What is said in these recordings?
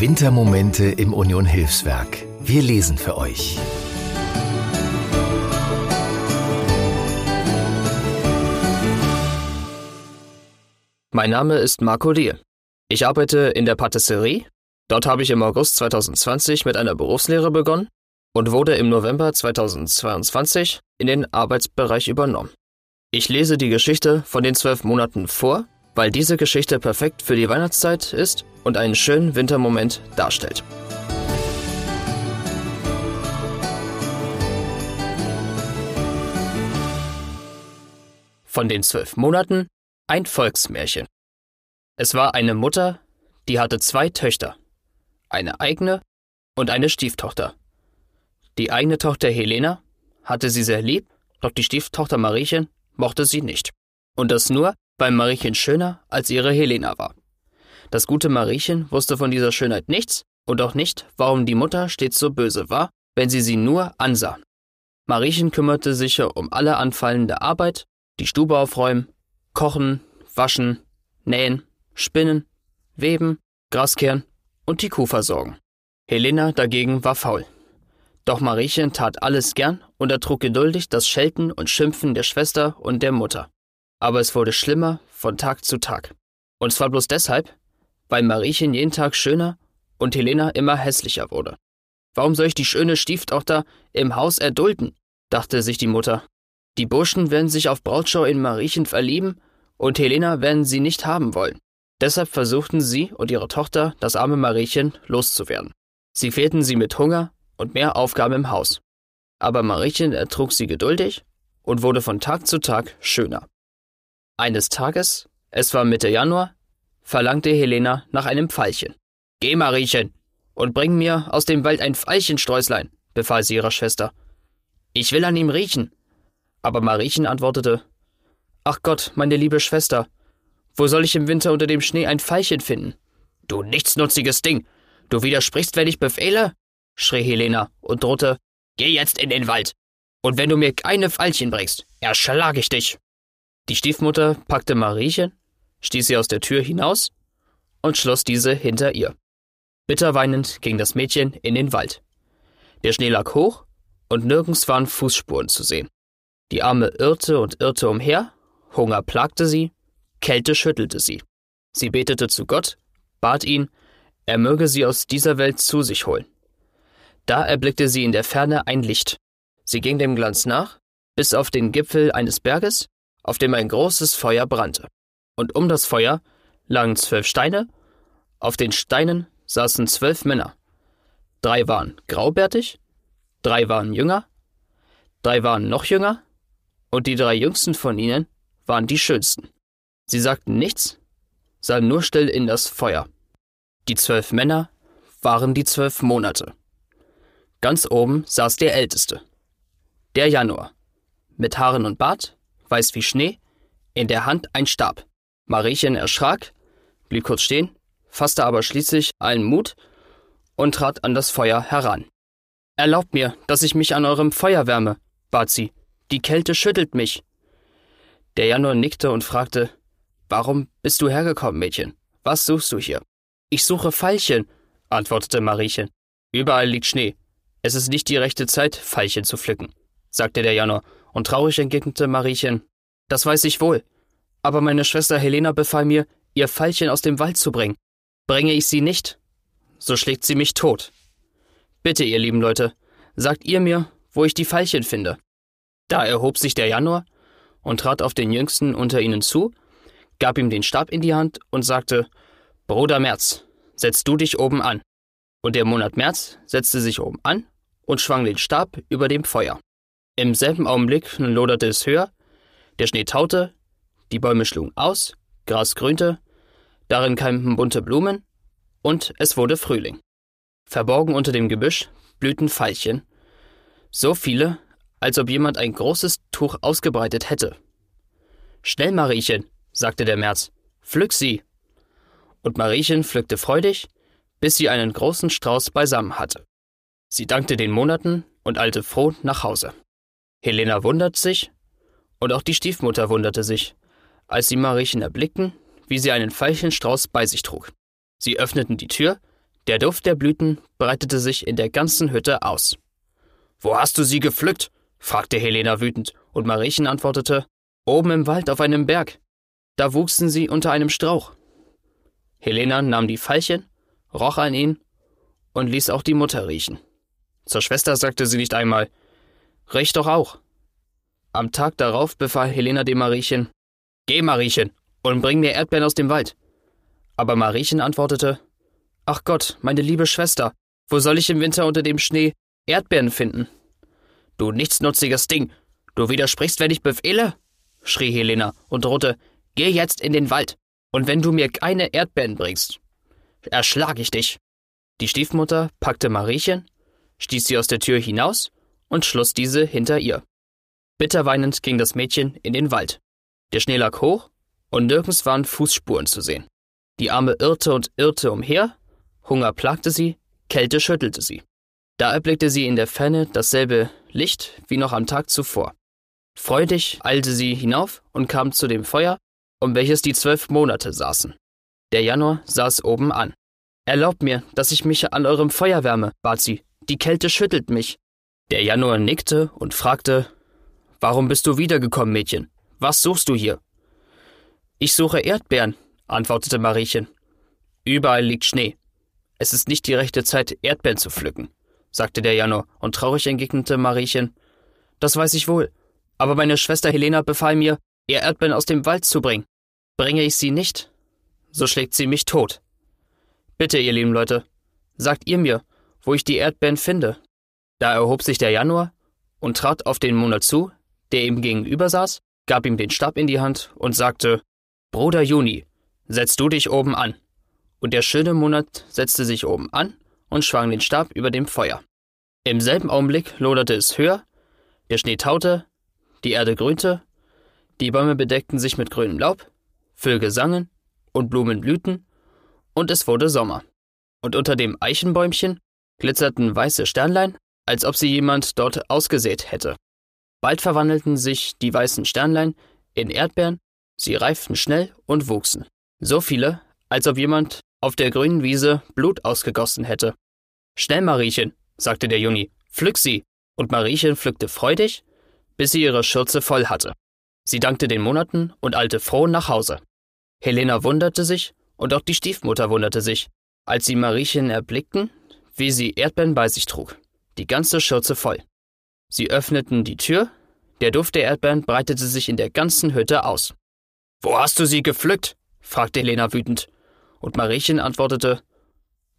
Wintermomente im Union Hilfswerk. Wir lesen für euch. Mein Name ist Marco Dier. Ich arbeite in der Patisserie. Dort habe ich im August 2020 mit einer Berufslehre begonnen und wurde im November 2022 in den Arbeitsbereich übernommen. Ich lese die Geschichte von den zwölf Monaten vor, weil diese Geschichte perfekt für die Weihnachtszeit ist und einen schönen Wintermoment darstellt. Von den zwölf Monaten ein Volksmärchen. Es war eine Mutter, die hatte zwei Töchter, eine eigene und eine Stieftochter. Die eigene Tochter Helena hatte sie sehr lieb, doch die Stieftochter Mariechen mochte sie nicht. Und das nur, weil Mariechen schöner als ihre Helena war. Das gute Mariechen wusste von dieser Schönheit nichts und auch nicht, warum die Mutter stets so böse war, wenn sie sie nur ansah. Mariechen kümmerte sich um alle anfallende Arbeit, die Stube aufräumen, kochen, waschen, nähen, spinnen, weben, Graskehren und die Kuh versorgen. Helena dagegen war faul. Doch Mariechen tat alles gern und ertrug geduldig das Schelten und Schimpfen der Schwester und der Mutter. Aber es wurde schlimmer von Tag zu Tag. Und zwar bloß deshalb, weil Mariechen jeden Tag schöner und Helena immer hässlicher wurde. Warum soll ich die schöne Stieftochter im Haus erdulden? dachte sich die Mutter. Die Burschen werden sich auf Brautschau in Mariechen verlieben und Helena werden sie nicht haben wollen. Deshalb versuchten sie und ihre Tochter, das arme Mariechen, loszuwerden. Sie fehlten sie mit Hunger und mehr Aufgaben im Haus. Aber Mariechen ertrug sie geduldig und wurde von Tag zu Tag schöner. Eines Tages, es war Mitte Januar, verlangte Helena nach einem Pfeilchen. Geh, Mariechen, und bring mir aus dem Wald ein Veilchensträuslein, befahl sie ihrer Schwester. Ich will an ihm riechen. Aber Mariechen antwortete, Ach Gott, meine liebe Schwester, wo soll ich im Winter unter dem Schnee ein Veilchen finden? Du nichtsnutziges Ding, du widersprichst, wenn ich befehle? schrie Helena und drohte, Geh jetzt in den Wald. Und wenn du mir keine Pfeilchen bringst, erschlage ich dich. Die Stiefmutter packte Mariechen, stieß sie aus der Tür hinaus und schloss diese hinter ihr. Bitterweinend ging das Mädchen in den Wald. Der Schnee lag hoch und nirgends waren Fußspuren zu sehen. Die Arme irrte und irrte umher, Hunger plagte sie, Kälte schüttelte sie. Sie betete zu Gott, bat ihn, er möge sie aus dieser Welt zu sich holen. Da erblickte sie in der Ferne ein Licht. Sie ging dem Glanz nach, bis auf den Gipfel eines Berges, auf dem ein großes Feuer brannte. Und um das Feuer lagen zwölf Steine, auf den Steinen saßen zwölf Männer. Drei waren graubärtig, drei waren jünger, drei waren noch jünger, und die drei jüngsten von ihnen waren die schönsten. Sie sagten nichts, sahen nur still in das Feuer. Die zwölf Männer waren die zwölf Monate. Ganz oben saß der Älteste. Der Januar. Mit Haaren und Bart, weiß wie Schnee, in der Hand ein Stab. Mariechen erschrak, blieb kurz stehen, fasste aber schließlich allen Mut und trat an das Feuer heran. Erlaubt mir, dass ich mich an eurem Feuer wärme, bat sie. Die Kälte schüttelt mich. Der Januar nickte und fragte, Warum bist du hergekommen, Mädchen? Was suchst du hier? Ich suche Veilchen, antwortete Mariechen. Überall liegt Schnee. Es ist nicht die rechte Zeit, Veilchen zu pflücken, sagte der Januar, und traurig entgegnete Mariechen. Das weiß ich wohl. Aber meine Schwester Helena befahl mir, ihr Veilchen aus dem Wald zu bringen. Bringe ich sie nicht, so schlägt sie mich tot. Bitte, ihr lieben Leute, sagt ihr mir, wo ich die Veilchen finde. Da erhob sich der Januar und trat auf den Jüngsten unter ihnen zu, gab ihm den Stab in die Hand und sagte, Bruder Merz, setz du dich oben an. Und der Monat März setzte sich oben an und schwang den Stab über dem Feuer. Im selben Augenblick loderte es höher, der Schnee taute, die Bäume schlugen aus, Gras grünte, darin keimten bunte Blumen und es wurde Frühling. Verborgen unter dem Gebüsch blühten Veilchen, so viele, als ob jemand ein großes Tuch ausgebreitet hätte. Schnell, Mariechen, sagte der März, pflück sie. Und Mariechen pflückte freudig, bis sie einen großen Strauß beisammen hatte. Sie dankte den Monaten und eilte froh nach Hause. Helena wundert sich, und auch die Stiefmutter wunderte sich, als sie Mariechen erblickten, wie sie einen Veilchenstrauß bei sich trug. Sie öffneten die Tür, Der Duft der Blüten breitete sich in der ganzen Hütte aus. Wo hast du sie gepflückt? fragte Helena wütend, und Mariechen antwortete, oben im Wald auf einem Berg. Da wuchsen sie unter einem Strauch. Helena nahm die Veilchen, roch an ihnen und ließ auch die Mutter riechen. Zur Schwester sagte sie nicht einmal, riech doch auch. Am Tag darauf befahl Helena dem Mariechen, Geh, Mariechen, und bring mir Erdbeeren aus dem Wald. Aber Mariechen antwortete, Ach Gott, meine liebe Schwester, wo soll ich im Winter unter dem Schnee Erdbeeren finden? Du nichtsnutziges Ding, du widersprichst, wenn ich befehle? schrie Helena und drohte, Geh jetzt in den Wald, und wenn du mir keine Erdbeeren bringst, erschlag ich dich. Die Stiefmutter packte Mariechen, stieß sie aus der Tür hinaus und schloss diese hinter ihr. Bitterweinend ging das Mädchen in den Wald. Der Schnee lag hoch und nirgends waren Fußspuren zu sehen. Die Arme irrte und irrte umher, Hunger plagte sie, Kälte schüttelte sie. Da erblickte sie in der Ferne dasselbe Licht wie noch am Tag zuvor. Freudig eilte sie hinauf und kam zu dem Feuer, um welches die zwölf Monate saßen. Der Januar saß oben an. Erlaubt mir, dass ich mich an eurem Feuer wärme, bat sie. Die Kälte schüttelt mich. Der Januar nickte und fragte, Warum bist du wiedergekommen, Mädchen? Was suchst du hier? Ich suche Erdbeeren, antwortete Mariechen. Überall liegt Schnee. Es ist nicht die rechte Zeit, Erdbeeren zu pflücken, sagte der Januar, und traurig entgegnete Mariechen. Das weiß ich wohl. Aber meine Schwester Helena befahl mir, ihr Erdbeeren aus dem Wald zu bringen. Bringe ich sie nicht, so schlägt sie mich tot. Bitte, ihr lieben Leute, sagt ihr mir, wo ich die Erdbeeren finde. Da erhob sich der Januar und trat auf den Monat zu, der ihm gegenüber saß, gab ihm den Stab in die Hand und sagte, Bruder Juni, setz du dich oben an. Und der schöne Monat setzte sich oben an und schwang den Stab über dem Feuer. Im selben Augenblick loderte es höher, der Schnee taute, die Erde grünte, die Bäume bedeckten sich mit grünem Laub, Vögel sangen und Blumen blühten, und es wurde Sommer. Und unter dem Eichenbäumchen glitzerten weiße Sternlein, als ob sie jemand dort ausgesät hätte. Bald verwandelten sich die weißen Sternlein in Erdbeeren, sie reiften schnell und wuchsen. So viele, als ob jemand auf der grünen Wiese Blut ausgegossen hätte. Schnell, Mariechen, sagte der Juni, pflück sie. Und Mariechen pflückte freudig, bis sie ihre Schürze voll hatte. Sie dankte den Monaten und eilte froh nach Hause. Helena wunderte sich, und auch die Stiefmutter wunderte sich, als sie Mariechen erblickten, wie sie Erdbeeren bei sich trug, die ganze Schürze voll. Sie öffneten die Tür, der Duft der Erdbeeren breitete sich in der ganzen Hütte aus. Wo hast du sie gepflückt? fragte Helena wütend, und Mariechen antwortete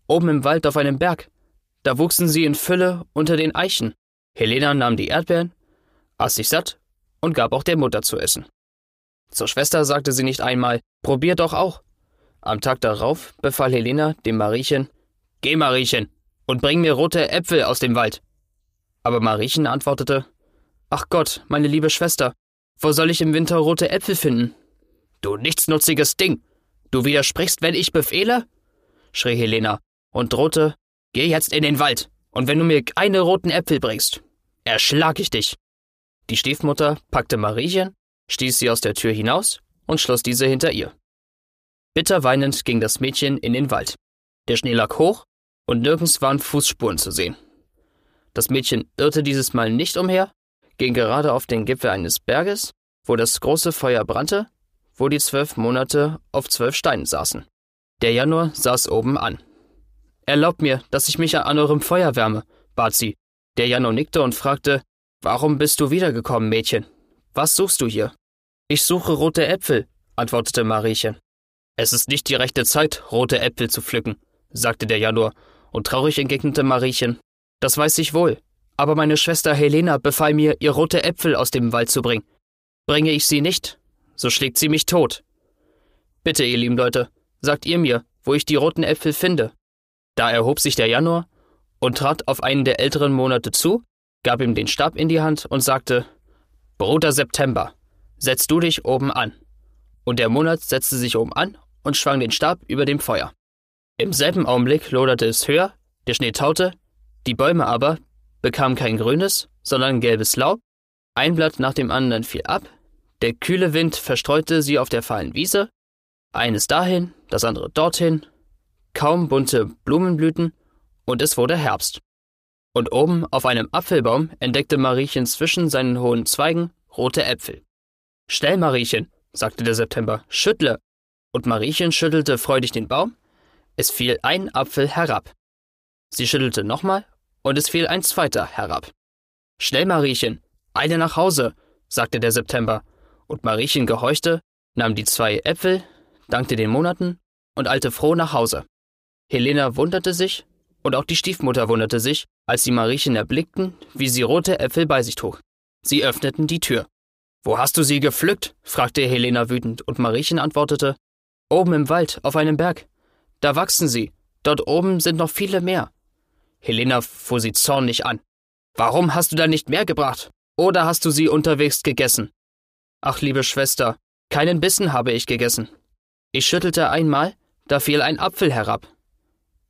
Oben im Wald auf einem Berg. Da wuchsen sie in Fülle unter den Eichen. Helena nahm die Erdbeeren, aß sich satt und gab auch der Mutter zu essen. Zur Schwester sagte sie nicht einmal, probier doch auch. Am Tag darauf befahl Helena dem Mariechen, Geh, Mariechen, und bring mir rote Äpfel aus dem Wald. Aber Mariechen antwortete, Ach Gott, meine liebe Schwester, wo soll ich im Winter rote Äpfel finden? Du nichtsnutziges Ding! Du widersprichst, wenn ich befehle? schrie Helena und drohte, Geh jetzt in den Wald, und wenn du mir keine roten Äpfel bringst, erschlag ich dich. Die Stiefmutter packte Mariechen, stieß sie aus der Tür hinaus und schloss diese hinter ihr. Bitter weinend ging das Mädchen in den Wald. Der Schnee lag hoch und nirgends waren Fußspuren zu sehen. Das Mädchen irrte dieses Mal nicht umher, ging gerade auf den Gipfel eines Berges, wo das große Feuer brannte, wo die zwölf Monate auf zwölf Steinen saßen. Der Januar saß oben an. Erlaubt mir, dass ich mich an eurem Feuer wärme, bat sie. Der Januar nickte und fragte, Warum bist du wiedergekommen, Mädchen? Was suchst du hier? Ich suche rote Äpfel, antwortete Mariechen. Es ist nicht die rechte Zeit, rote Äpfel zu pflücken, sagte der Januar, und traurig entgegnete Mariechen. Das weiß ich wohl, aber meine Schwester Helena befahl mir, ihr rote Äpfel aus dem Wald zu bringen. Bringe ich sie nicht, so schlägt sie mich tot. Bitte, ihr lieben Leute, sagt ihr mir, wo ich die roten Äpfel finde. Da erhob sich der Januar und trat auf einen der älteren Monate zu, gab ihm den Stab in die Hand und sagte, Bruder September, setz du dich oben an. Und der Monat setzte sich oben an und schwang den Stab über dem Feuer. Im selben Augenblick loderte es höher, der Schnee taute, die Bäume aber bekamen kein grünes, sondern gelbes Laub, ein Blatt nach dem anderen fiel ab, der kühle Wind verstreute sie auf der fahlen Wiese, eines dahin, das andere dorthin, kaum bunte Blumenblüten und es wurde Herbst. Und oben auf einem Apfelbaum entdeckte Mariechen zwischen seinen hohen Zweigen rote Äpfel. Schnell, Mariechen, sagte der September, schüttle. Und Mariechen schüttelte freudig den Baum. Es fiel ein Apfel herab. Sie schüttelte nochmal und es fiel ein zweiter herab. Schnell, Mariechen, eile nach Hause, sagte der September, und Mariechen gehorchte, nahm die zwei Äpfel, dankte den Monaten und eilte froh nach Hause. Helena wunderte sich, und auch die Stiefmutter wunderte sich, als sie Mariechen erblickten, wie sie rote Äpfel bei sich trug. Sie öffneten die Tür. Wo hast du sie gepflückt? fragte Helena wütend, und Mariechen antwortete, Oben im Wald, auf einem Berg. Da wachsen sie, dort oben sind noch viele mehr. Helena fuhr sie zornig an. Warum hast du da nicht mehr gebracht? Oder hast du sie unterwegs gegessen? Ach, liebe Schwester, keinen Bissen habe ich gegessen. Ich schüttelte einmal, da fiel ein Apfel herab.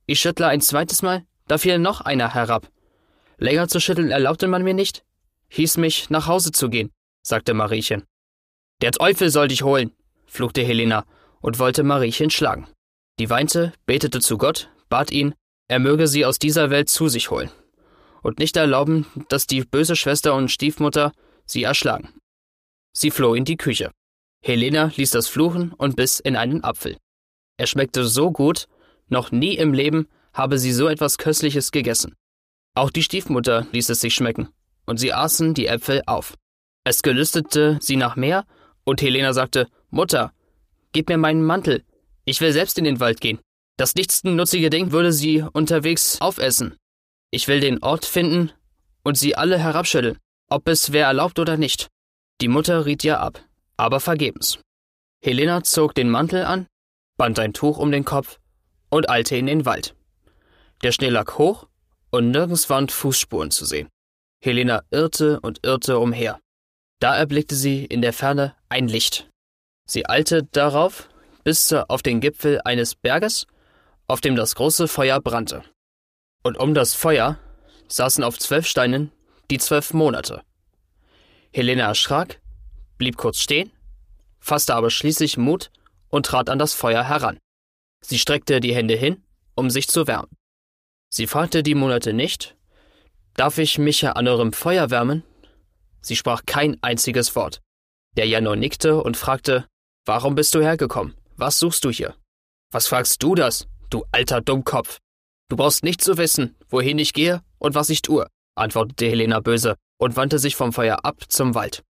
Ich schüttle ein zweites Mal, da fiel noch einer herab. Länger zu schütteln erlaubte man mir nicht, hieß mich, nach Hause zu gehen, sagte Mariechen. Der Teufel soll dich holen, fluchte Helena und wollte Mariechen schlagen. Die weinte, betete zu Gott, bat ihn, er möge sie aus dieser Welt zu sich holen und nicht erlauben, dass die böse Schwester und Stiefmutter sie erschlagen. Sie floh in die Küche. Helena ließ das Fluchen und biss in einen Apfel. Er schmeckte so gut, noch nie im Leben habe sie so etwas Köstliches gegessen. Auch die Stiefmutter ließ es sich schmecken, und sie aßen die Äpfel auf. Es gelüstete sie nach mehr, und Helena sagte, Mutter, gib mir meinen Mantel, ich will selbst in den Wald gehen. Das nichtsnutzige Ding würde sie unterwegs aufessen. Ich will den Ort finden und sie alle herabschütteln, ob es wer erlaubt oder nicht. Die Mutter riet ihr ab, aber vergebens. Helena zog den Mantel an, band ein Tuch um den Kopf und eilte in den Wald. Der Schnee lag hoch und nirgends waren Fußspuren zu sehen. Helena irrte und irrte umher. Da erblickte sie in der Ferne ein Licht. Sie eilte darauf bis auf den Gipfel eines Berges, auf dem das große Feuer brannte. Und um das Feuer saßen auf zwölf Steinen die zwölf Monate. Helena erschrak, blieb kurz stehen, fasste aber schließlich Mut und trat an das Feuer heran. Sie streckte die Hände hin, um sich zu wärmen. Sie fragte die Monate nicht, Darf ich mich an eurem Feuer wärmen? Sie sprach kein einziges Wort. Der Januar nickte und fragte, Warum bist du hergekommen? Was suchst du hier? Was fragst du das, du alter Dummkopf? Du brauchst nicht zu wissen, wohin ich gehe und was ich tue, antwortete Helena böse und wandte sich vom Feuer ab zum Wald.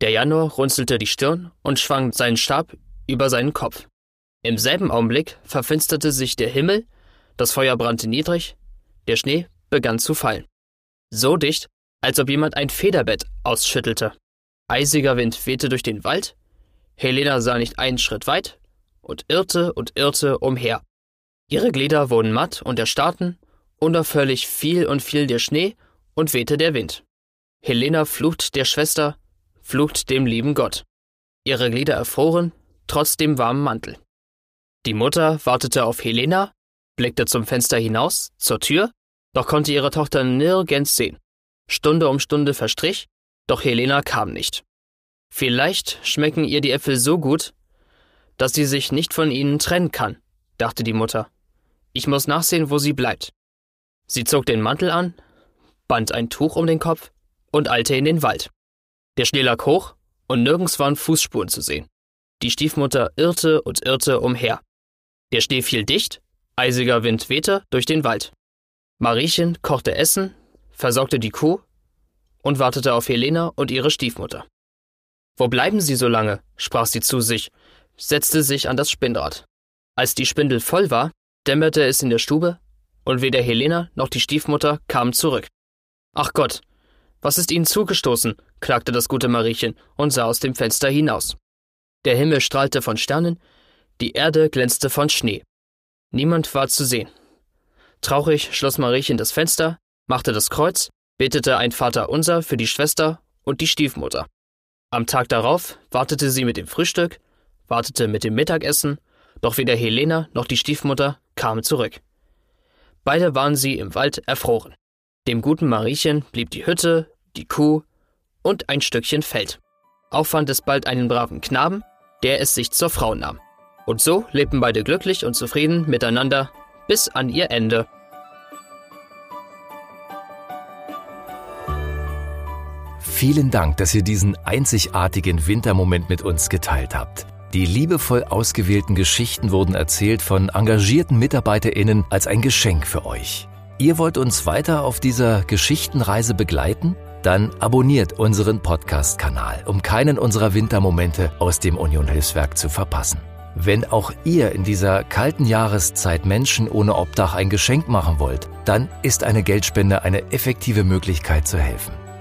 Der Januar runzelte die Stirn und schwang seinen Stab über seinen Kopf. Im selben Augenblick verfinsterte sich der Himmel, das Feuer brannte niedrig, der Schnee begann zu fallen. So dicht, als ob jemand ein Federbett ausschüttelte. Eisiger Wind wehte durch den Wald, Helena sah nicht einen Schritt weit und irrte und irrte umher. Ihre Glieder wurden matt und erstarrten, unaufhörlich fiel und fiel der Schnee und wehte der Wind. Helena flucht der Schwester, flucht dem lieben Gott. Ihre Glieder erfroren, trotz dem warmen Mantel. Die Mutter wartete auf Helena, blickte zum Fenster hinaus, zur Tür, doch konnte ihre Tochter nirgends sehen. Stunde um Stunde verstrich, doch Helena kam nicht. Vielleicht schmecken ihr die Äpfel so gut, dass sie sich nicht von ihnen trennen kann, dachte die Mutter. Ich muss nachsehen, wo sie bleibt. Sie zog den Mantel an, band ein Tuch um den Kopf und eilte in den Wald. Der Schnee lag hoch und nirgends waren Fußspuren zu sehen. Die Stiefmutter irrte und irrte umher. Der Schnee fiel dicht, eisiger Wind wehte durch den Wald. Mariechen kochte Essen, versorgte die Kuh und wartete auf Helena und ihre Stiefmutter. Wo bleiben Sie so lange? sprach sie zu sich, setzte sich an das Spinnrad. Als die Spindel voll war, dämmerte es in der Stube, und weder Helena noch die Stiefmutter kamen zurück. Ach Gott, was ist Ihnen zugestoßen? klagte das gute Mariechen und sah aus dem Fenster hinaus. Der Himmel strahlte von Sternen, die Erde glänzte von Schnee. Niemand war zu sehen. Traurig schloss Mariechen das Fenster, machte das Kreuz, betete ein Vaterunser für die Schwester und die Stiefmutter. Am Tag darauf wartete sie mit dem Frühstück, wartete mit dem Mittagessen, doch weder Helena noch die Stiefmutter kamen zurück. Beide waren sie im Wald erfroren. Dem guten Mariechen blieb die Hütte, die Kuh und ein Stückchen Feld. Auch fand es bald einen braven Knaben, der es sich zur Frau nahm. Und so lebten beide glücklich und zufrieden miteinander bis an ihr Ende. Vielen Dank, dass ihr diesen einzigartigen Wintermoment mit uns geteilt habt. Die liebevoll ausgewählten Geschichten wurden erzählt von engagierten MitarbeiterInnen als ein Geschenk für euch. Ihr wollt uns weiter auf dieser Geschichtenreise begleiten? Dann abonniert unseren Podcast-Kanal, um keinen unserer Wintermomente aus dem Union Hilfswerk zu verpassen. Wenn auch ihr in dieser kalten Jahreszeit Menschen ohne Obdach ein Geschenk machen wollt, dann ist eine Geldspende eine effektive Möglichkeit zu helfen.